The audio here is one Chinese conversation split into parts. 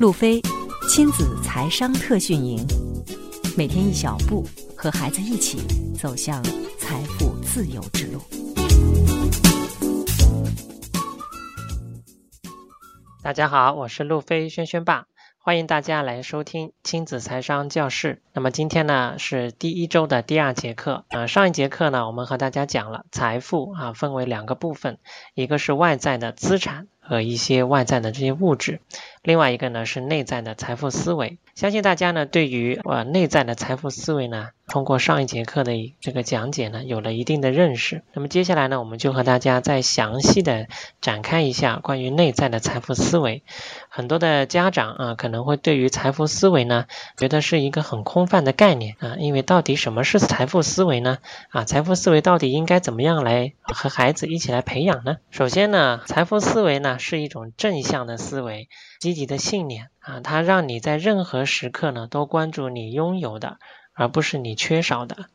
路飞亲子财商特训营，每天一小步，和孩子一起走向财富自由之路。大家好，我是路飞轩轩爸，欢迎大家来收听亲子财商教室。那么今天呢是第一周的第二节课，呃，上一节课呢我们和大家讲了财富啊分为两个部分，一个是外在的资产和一些外在的这些物质。另外一个呢是内在的财富思维，相信大家呢对于呃内在的财富思维呢，通过上一节课的这个讲解呢，有了一定的认识。那么接下来呢，我们就和大家再详细的展开一下关于内在的财富思维。很多的家长啊，可能会对于财富思维呢，觉得是一个很空泛的概念啊，因为到底什么是财富思维呢？啊，财富思维到底应该怎么样来和孩子一起来培养呢？首先呢，财富思维呢是一种正向的思维。积极的信念啊，它让你在任何时刻呢都关注你拥有的，而不是你缺少的。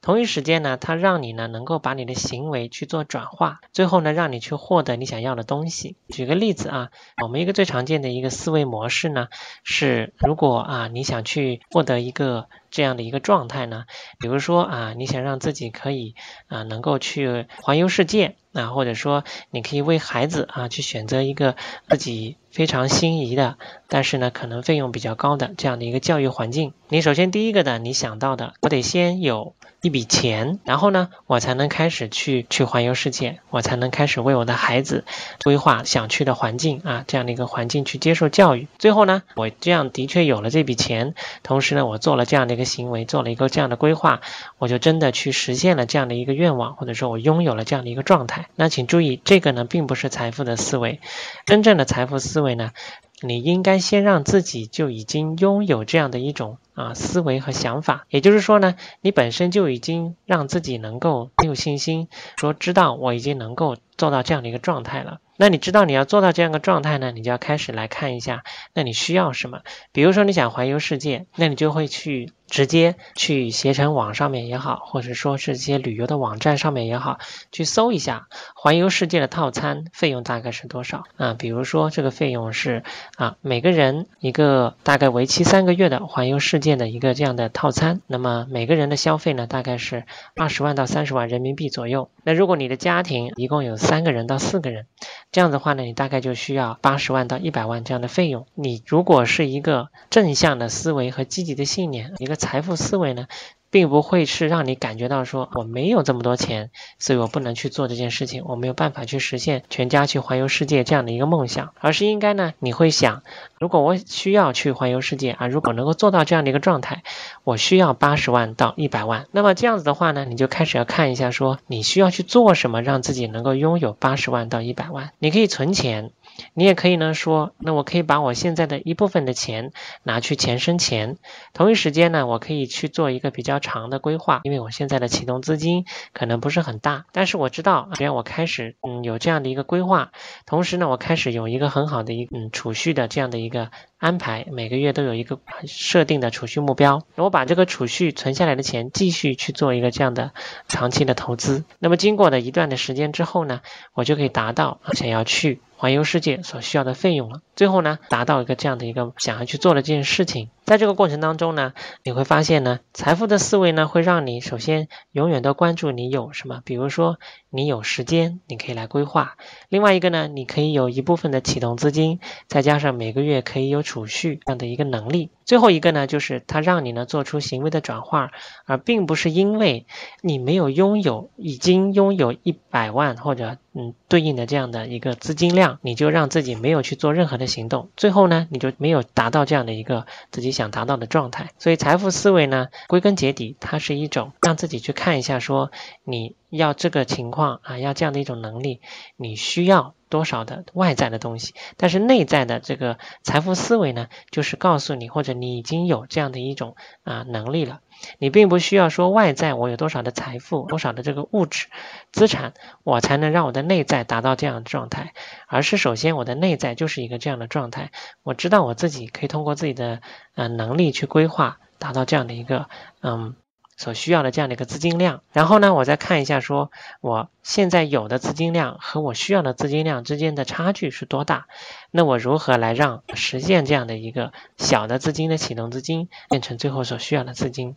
同一时间呢，它让你呢能够把你的行为去做转化，最后呢让你去获得你想要的东西。举个例子啊，我们一个最常见的一个思维模式呢是，如果啊你想去获得一个这样的一个状态呢，比如说啊你想让自己可以啊能够去环游世界啊，或者说你可以为孩子啊去选择一个自己非常心仪的，但是呢可能费用比较高的这样的一个教育环境，你首先第一个的你想到的，我得先有。一笔钱，然后呢，我才能开始去去环游世界，我才能开始为我的孩子规划想去的环境啊，这样的一个环境去接受教育。最后呢，我这样的确有了这笔钱，同时呢，我做了这样的一个行为，做了一个这样的规划，我就真的去实现了这样的一个愿望，或者说我拥有了这样的一个状态。那请注意，这个呢，并不是财富的思维，真正的财富思维呢，你应该先让自己就已经拥有这样的一种。啊，思维和想法，也就是说呢，你本身就已经让自己能够很有信心，说知道我已经能够做到这样的一个状态了。那你知道你要做到这样一个状态呢，你就要开始来看一下，那你需要什么？比如说你想环游世界，那你就会去直接去携程网上面也好，或者说是一些旅游的网站上面也好，去搜一下环游世界的套餐费用大概是多少啊？比如说这个费用是啊，每个人一个大概为期三个月的环游世。建的一个这样的套餐，那么每个人的消费呢，大概是二十万到三十万人民币左右。那如果你的家庭一共有三个人到四个人，这样的话呢，你大概就需要八十万到一百万这样的费用。你如果是一个正向的思维和积极的信念，一个财富思维呢？并不会是让你感觉到说我没有这么多钱，所以我不能去做这件事情，我没有办法去实现全家去环游世界这样的一个梦想，而是应该呢，你会想，如果我需要去环游世界啊，如果能够做到这样的一个状态，我需要八十万到一百万，那么这样子的话呢，你就开始要看一下说你需要去做什么，让自己能够拥有八十万到一百万，你可以存钱。你也可以呢说，那我可以把我现在的一部分的钱拿去钱生钱，同一时间呢，我可以去做一个比较长的规划，因为我现在的启动资金可能不是很大，但是我知道，只要我开始嗯有这样的一个规划，同时呢，我开始有一个很好的一嗯储蓄的这样的一个安排，每个月都有一个设定的储蓄目标，我把这个储蓄存下来的钱继续去做一个这样的长期的投资，那么经过的一段的时间之后呢，我就可以达到想要去。环游世界所需要的费用了，最后呢，达到一个这样的一个想要去做的这件事情。在这个过程当中呢，你会发现呢，财富的思维呢，会让你首先永远都关注你有什么。比如说，你有时间，你可以来规划；另外一个呢，你可以有一部分的启动资金，再加上每个月可以有储蓄这样的一个能力。最后一个呢，就是它让你呢做出行为的转化，而并不是因为你没有拥有已经拥有一百万或者嗯对应的这样的一个资金量，你就让自己没有去做任何的行动，最后呢，你就没有达到这样的一个自己。想达到的状态，所以财富思维呢，归根结底，它是一种让自己去看一下，说你要这个情况啊，要这样的一种能力，你需要多少的外在的东西，但是内在的这个财富思维呢，就是告诉你，或者你已经有这样的一种啊能力了。你并不需要说外在我有多少的财富，多少的这个物质资产，我才能让我的内在达到这样的状态，而是首先我的内在就是一个这样的状态，我知道我自己可以通过自己的呃能力去规划，达到这样的一个嗯所需要的这样的一个资金量，然后呢，我再看一下说我现在有的资金量和我需要的资金量之间的差距是多大，那我如何来让实现这样的一个小的资金的启动资金变成最后所需要的资金？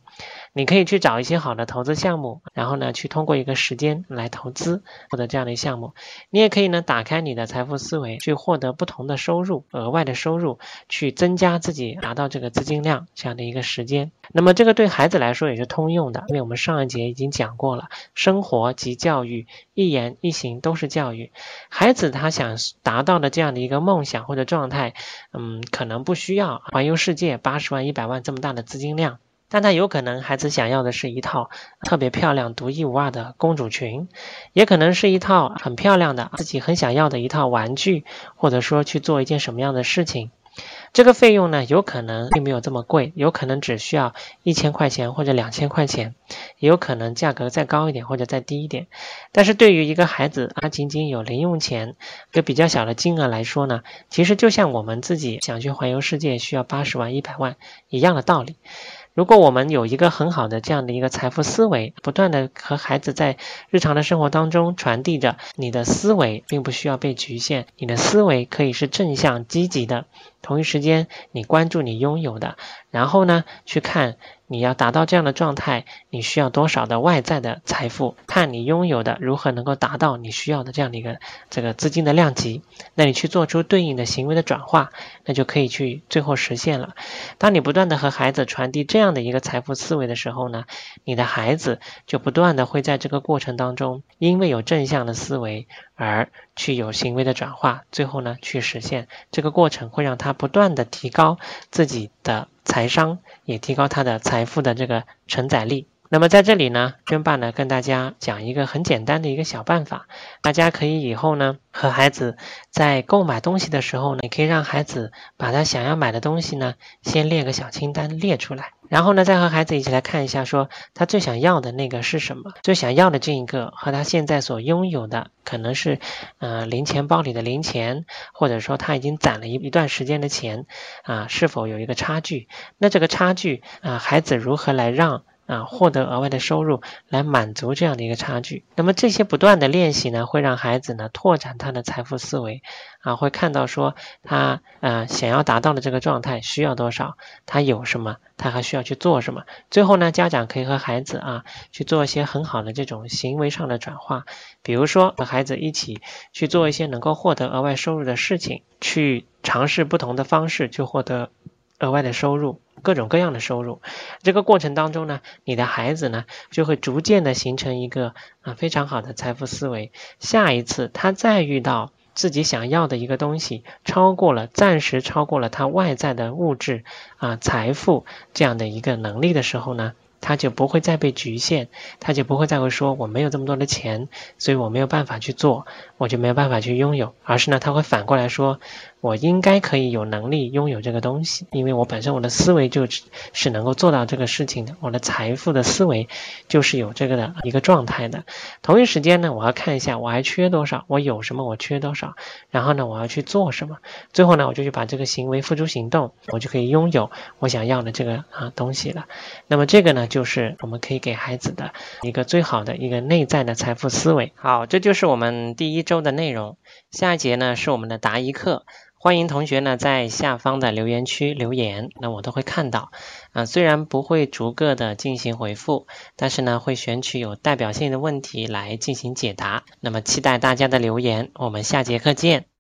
你可以去找一些好的投资项目，然后呢，去通过一个时间来投资获得这样的项目。你也可以呢，打开你的财富思维，去获得不同的收入，额外的收入，去增加自己达到这个资金量这样的一个时间。那么这个对孩子来说也是通用的，因为我们上一节已经讲过了，生活及教育，一言一行都是教育。孩子他想达到的这样的一个梦想或者状态，嗯，可能不需要环游世界八十万、一百万这么大的资金量，但他有可能孩子想要的是一套特别漂亮、独一无二的公主裙，也可能是一套很漂亮的自己很想要的一套玩具，或者说去做一件什么样的事情。这个费用呢，有可能并没有这么贵，有可能只需要一千块钱或者两千块钱，也有可能价格再高一点或者再低一点。但是对于一个孩子，他仅仅有零用钱，一个比较小的金额来说呢，其实就像我们自己想去环游世界需要八十万、一百万一样的道理。如果我们有一个很好的这样的一个财富思维，不断的和孩子在日常的生活当中传递着，你的思维并不需要被局限，你的思维可以是正向积极的。同一时间，你关注你拥有的，然后呢，去看你要达到这样的状态，你需要多少的外在的财富，看你拥有的如何能够达到你需要的这样的一个这个资金的量级，那你去做出对应的行为的转化，那就可以去最后实现了。当你不断的和孩子传递这样的一个财富思维的时候呢，你的孩子就不断的会在这个过程当中，因为有正向的思维。而去有行为的转化，最后呢去实现这个过程，会让他不断的提高自己的财商，也提高他的财富的这个承载力。那么在这里呢，娟爸呢跟大家讲一个很简单的一个小办法，大家可以以后呢和孩子在购买东西的时候呢，可以让孩子把他想要买的东西呢先列个小清单列出来。然后呢，再和孩子一起来看一下，说他最想要的那个是什么？最想要的这一个和他现在所拥有的，可能是，呃，零钱包里的零钱，或者说他已经攒了一一段时间的钱，啊，是否有一个差距？那这个差距，啊，孩子如何来让？啊，获得额外的收入来满足这样的一个差距。那么这些不断的练习呢，会让孩子呢拓展他的财富思维啊，会看到说他呃想要达到的这个状态需要多少，他有什么，他还需要去做什么。最后呢，家长可以和孩子啊去做一些很好的这种行为上的转化，比如说和孩子一起去做一些能够获得额外收入的事情，去尝试不同的方式去获得额外的收入。各种各样的收入，这个过程当中呢，你的孩子呢就会逐渐的形成一个啊非常好的财富思维。下一次他再遇到自己想要的一个东西，超过了暂时超过了他外在的物质啊财富这样的一个能力的时候呢，他就不会再被局限，他就不会再会说我没有这么多的钱，所以我没有办法去做，我就没有办法去拥有，而是呢他会反过来说。我应该可以有能力拥有这个东西，因为我本身我的思维就是能够做到这个事情的，我的财富的思维就是有这个的一个状态的。同一时间呢，我要看一下我还缺多少，我有什么，我缺多少，然后呢，我要去做什么，最后呢，我就去把这个行为付诸行动，我就可以拥有我想要的这个啊东西了。那么这个呢就是我们可以给孩子的一个最好的一个内在的财富思维。好，这就是我们第一周的内容。下一节呢是我们的答疑课。欢迎同学呢在下方的留言区留言，那我都会看到。啊，虽然不会逐个的进行回复，但是呢会选取有代表性的问题来进行解答。那么期待大家的留言，我们下节课见。